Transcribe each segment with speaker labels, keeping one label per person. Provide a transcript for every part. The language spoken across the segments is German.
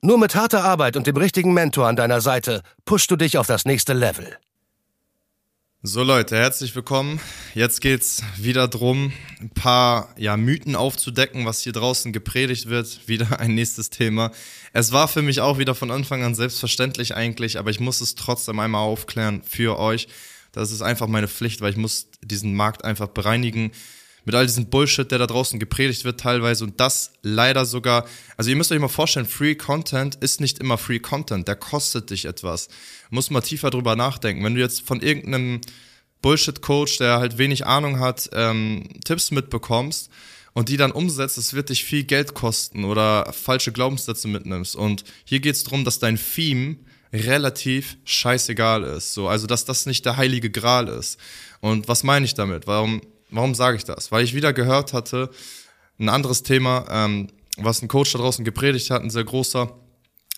Speaker 1: Nur mit harter Arbeit und dem richtigen Mentor an deiner Seite pushst du dich auf das nächste Level.
Speaker 2: So Leute, herzlich willkommen. Jetzt geht's wieder drum, ein paar ja, Mythen aufzudecken, was hier draußen gepredigt wird. Wieder ein nächstes Thema. Es war für mich auch wieder von Anfang an selbstverständlich eigentlich, aber ich muss es trotzdem einmal aufklären für euch. Das ist einfach meine Pflicht, weil ich muss diesen Markt einfach bereinigen mit all diesem Bullshit, der da draußen gepredigt wird teilweise und das leider sogar, also ihr müsst euch mal vorstellen, Free Content ist nicht immer Free Content, der kostet dich etwas. Muss mal tiefer drüber nachdenken. Wenn du jetzt von irgendeinem Bullshit-Coach, der halt wenig Ahnung hat, ähm, Tipps mitbekommst und die dann umsetzt, das wird dich viel Geld kosten oder falsche Glaubenssätze mitnimmst. Und hier geht es darum, dass dein Theme relativ scheißegal ist. So, also dass das nicht der heilige Gral ist. Und was meine ich damit? Warum Warum sage ich das? Weil ich wieder gehört hatte, ein anderes Thema, ähm, was ein Coach da draußen gepredigt hat, ein sehr großer.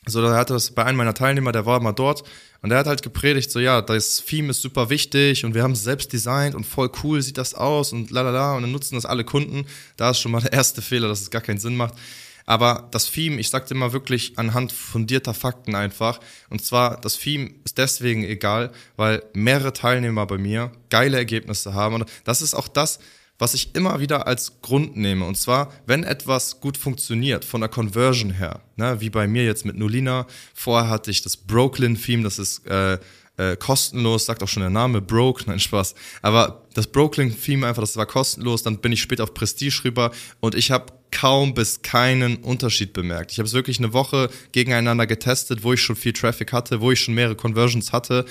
Speaker 2: So, da hatte das bei einem meiner Teilnehmer, der war mal dort und der hat halt gepredigt, so ja, das Theme ist super wichtig und wir haben es selbst designt und voll cool sieht das aus und lalala und dann nutzen das alle Kunden. Da ist schon mal der erste Fehler, dass es gar keinen Sinn macht. Aber das Theme, ich sagte immer wirklich anhand fundierter Fakten einfach. Und zwar, das Theme ist deswegen egal, weil mehrere Teilnehmer bei mir geile Ergebnisse haben. Und das ist auch das, was ich immer wieder als Grund nehme. Und zwar, wenn etwas gut funktioniert, von der Conversion her, ne, wie bei mir jetzt mit Nolina. Vorher hatte ich das Brooklyn-Theme, das ist äh, äh, kostenlos, sagt auch schon der Name, Broke, nein, Spaß. Aber das Brooklyn-Theme einfach, das war kostenlos, dann bin ich später auf Prestige rüber und ich habe kaum bis keinen Unterschied bemerkt. Ich habe es wirklich eine Woche gegeneinander getestet, wo ich schon viel Traffic hatte, wo ich schon mehrere Conversions hatte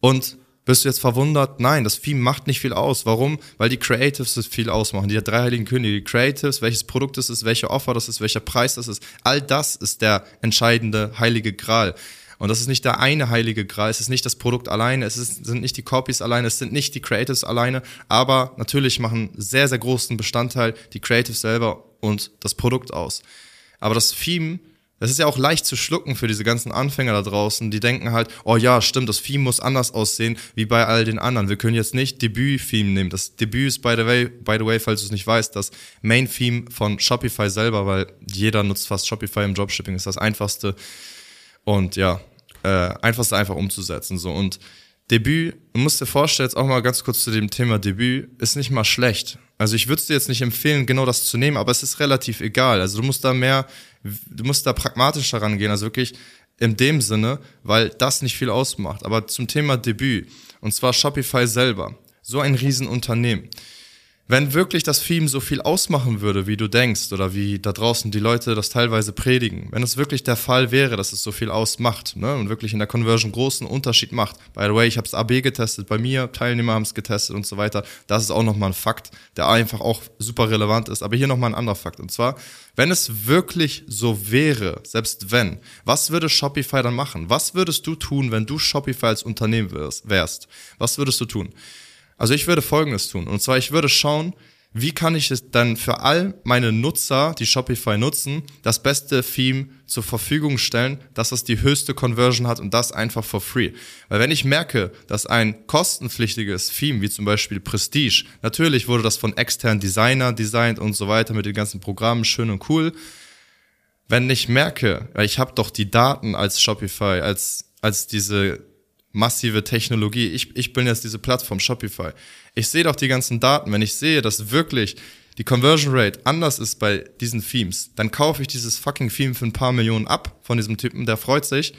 Speaker 2: und bist du jetzt verwundert? Nein, das Theme macht nicht viel aus. Warum? Weil die Creatives es viel ausmachen. Die drei heiligen Könige. Die Creatives, welches Produkt es ist, welche Offer das ist, welcher Preis das ist. All das ist der entscheidende heilige Gral. Und das ist nicht der eine heilige Gral, es ist nicht das Produkt alleine, es ist, sind nicht die Copies alleine, es sind nicht die Creatives alleine, aber natürlich machen sehr, sehr großen Bestandteil die Creatives selber und das Produkt aus. Aber das Theme, das ist ja auch leicht zu schlucken für diese ganzen Anfänger da draußen, die denken halt, oh ja, stimmt, das Theme muss anders aussehen wie bei all den anderen. Wir können jetzt nicht Debüt-Theme nehmen. Das Debüt ist, by the way, by the way, falls du es nicht weißt, das Main-Theme von Shopify selber, weil jeder nutzt fast Shopify im Dropshipping, ist das einfachste und ja, äh, einfachste einfach umzusetzen. So. Und Debüt, du musst dir vorstellen, jetzt auch mal ganz kurz zu dem Thema Debüt, ist nicht mal schlecht. Also ich würde es dir jetzt nicht empfehlen, genau das zu nehmen, aber es ist relativ egal. Also du musst da mehr, du musst da pragmatischer rangehen, also wirklich in dem Sinne, weil das nicht viel ausmacht. Aber zum Thema Debüt, und zwar Shopify selber, so ein Riesenunternehmen wenn wirklich das Theme so viel ausmachen würde, wie du denkst, oder wie da draußen die Leute das teilweise predigen, wenn es wirklich der Fall wäre, dass es so viel ausmacht ne, und wirklich in der Conversion großen Unterschied macht. By the way, ich habe es AB getestet, bei mir, Teilnehmer haben es getestet und so weiter. Das ist auch nochmal ein Fakt, der einfach auch super relevant ist. Aber hier nochmal ein anderer Fakt. Und zwar, wenn es wirklich so wäre, selbst wenn, was würde Shopify dann machen? Was würdest du tun, wenn du Shopify als Unternehmen wärst? Was würdest du tun? Also ich würde Folgendes tun. Und zwar, ich würde schauen, wie kann ich es dann für all meine Nutzer, die Shopify nutzen, das beste Theme zur Verfügung stellen, dass es die höchste Conversion hat und das einfach for free. Weil wenn ich merke, dass ein kostenpflichtiges Theme, wie zum Beispiel Prestige, natürlich wurde das von externen Designer designt und so weiter mit den ganzen Programmen, schön und cool. Wenn ich merke, ich habe doch die Daten als Shopify, als, als diese massive Technologie. Ich, ich bin jetzt diese Plattform Shopify. Ich sehe doch die ganzen Daten. Wenn ich sehe, dass wirklich die Conversion Rate anders ist bei diesen Themes, dann kaufe ich dieses fucking Theme für ein paar Millionen ab von diesem Typen, der freut sich.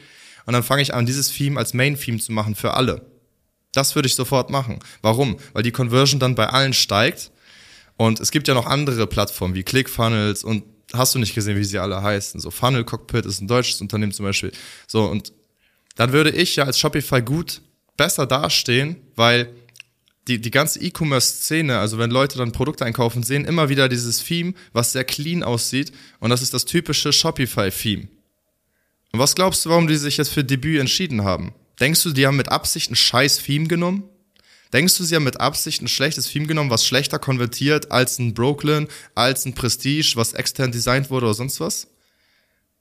Speaker 2: Und dann fange ich an, dieses Theme als Main-Theme zu machen für alle. Das würde ich sofort machen. Warum? Weil die Conversion dann bei allen steigt. Und es gibt ja noch andere Plattformen wie ClickFunnels und hast du nicht gesehen, wie sie alle heißen. So Funnel Cockpit ist ein deutsches Unternehmen zum Beispiel. So und dann würde ich ja als Shopify gut besser dastehen, weil die, die ganze E-Commerce-Szene, also wenn Leute dann Produkte einkaufen, sehen immer wieder dieses Theme, was sehr clean aussieht und das ist das typische Shopify-Theme. Und was glaubst du, warum die sich jetzt für Debüt entschieden haben? Denkst du, die haben mit Absicht ein scheiß Theme genommen? Denkst du, sie haben mit Absicht ein schlechtes Theme genommen, was schlechter konvertiert als ein Brooklyn, als ein Prestige, was extern designt wurde oder sonst was?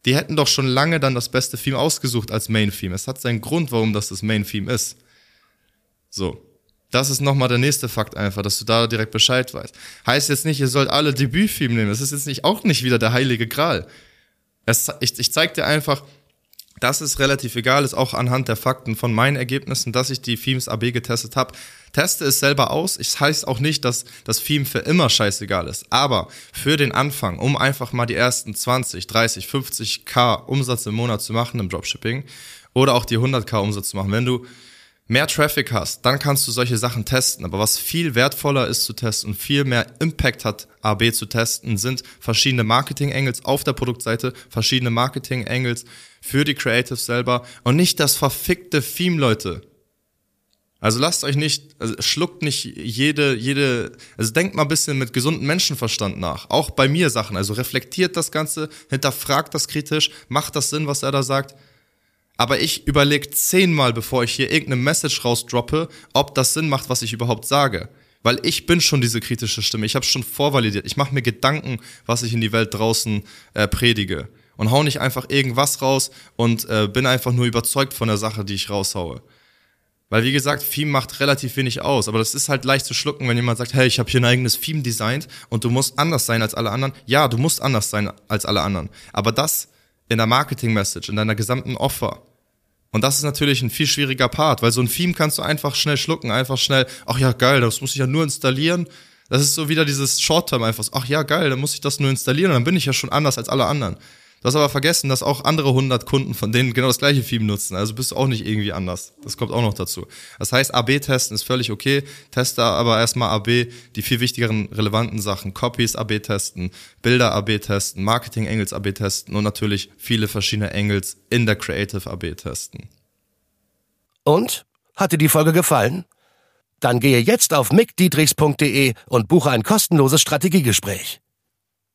Speaker 2: Die hätten doch schon lange dann das beste Theme ausgesucht als Main Theme. Es hat seinen Grund, warum das das Main Theme ist. So. Das ist nochmal der nächste Fakt einfach, dass du da direkt Bescheid weißt. Heißt jetzt nicht, ihr sollt alle Debütfilme nehmen. Das ist jetzt nicht, auch nicht wieder der heilige Gral. Es, ich, ich zeig dir einfach, dass es relativ egal ist, auch anhand der Fakten von meinen Ergebnissen, dass ich die Themes AB getestet habe. Teste es selber aus. Ich heißt auch nicht, dass das Theme für immer scheißegal ist. Aber für den Anfang, um einfach mal die ersten 20, 30, 50k Umsatz im Monat zu machen im Dropshipping oder auch die 100k Umsatz zu machen, wenn du mehr Traffic hast, dann kannst du solche Sachen testen. Aber was viel wertvoller ist zu testen und viel mehr Impact hat, AB zu testen, sind verschiedene Marketing-Angles auf der Produktseite, verschiedene Marketing-Angles für die Creatives selber und nicht das verfickte Theme, Leute. Also lasst euch nicht, also schluckt nicht jede, jede, also denkt mal ein bisschen mit gesundem Menschenverstand nach. Auch bei mir Sachen. Also reflektiert das Ganze, hinterfragt das kritisch, macht das Sinn, was er da sagt. Aber ich überlege zehnmal, bevor ich hier irgendeine Message rausdroppe, ob das Sinn macht, was ich überhaupt sage. Weil ich bin schon diese kritische Stimme. Ich habe schon vorvalidiert. Ich mache mir Gedanken, was ich in die Welt draußen äh, predige. Und hau nicht einfach irgendwas raus und äh, bin einfach nur überzeugt von der Sache, die ich raushaue. Weil wie gesagt, Theme macht relativ wenig aus, aber das ist halt leicht zu schlucken, wenn jemand sagt, hey, ich habe hier ein eigenes Theme designt und du musst anders sein als alle anderen. Ja, du musst anders sein als alle anderen. Aber das in der Marketing-Message, in deiner gesamten Offer. Und das ist natürlich ein viel schwieriger Part, weil so ein Theme kannst du einfach schnell schlucken, einfach schnell, ach ja, geil, das muss ich ja nur installieren. Das ist so wieder dieses Short-Term einfach, ach ja, geil, dann muss ich das nur installieren und dann bin ich ja schon anders als alle anderen. Du hast aber vergessen, dass auch andere 100 Kunden von denen genau das gleiche Theme nutzen. Also bist du auch nicht irgendwie anders. Das kommt auch noch dazu. Das heißt, AB-Testen ist völlig okay. Teste aber erstmal AB, die viel wichtigeren relevanten Sachen. Copies AB testen, Bilder AB testen, Marketing Angles AB testen und natürlich viele verschiedene Angles in der Creative AB testen.
Speaker 1: Und? Hat dir die Folge gefallen? Dann gehe jetzt auf mickdietrichs.de und buche ein kostenloses Strategiegespräch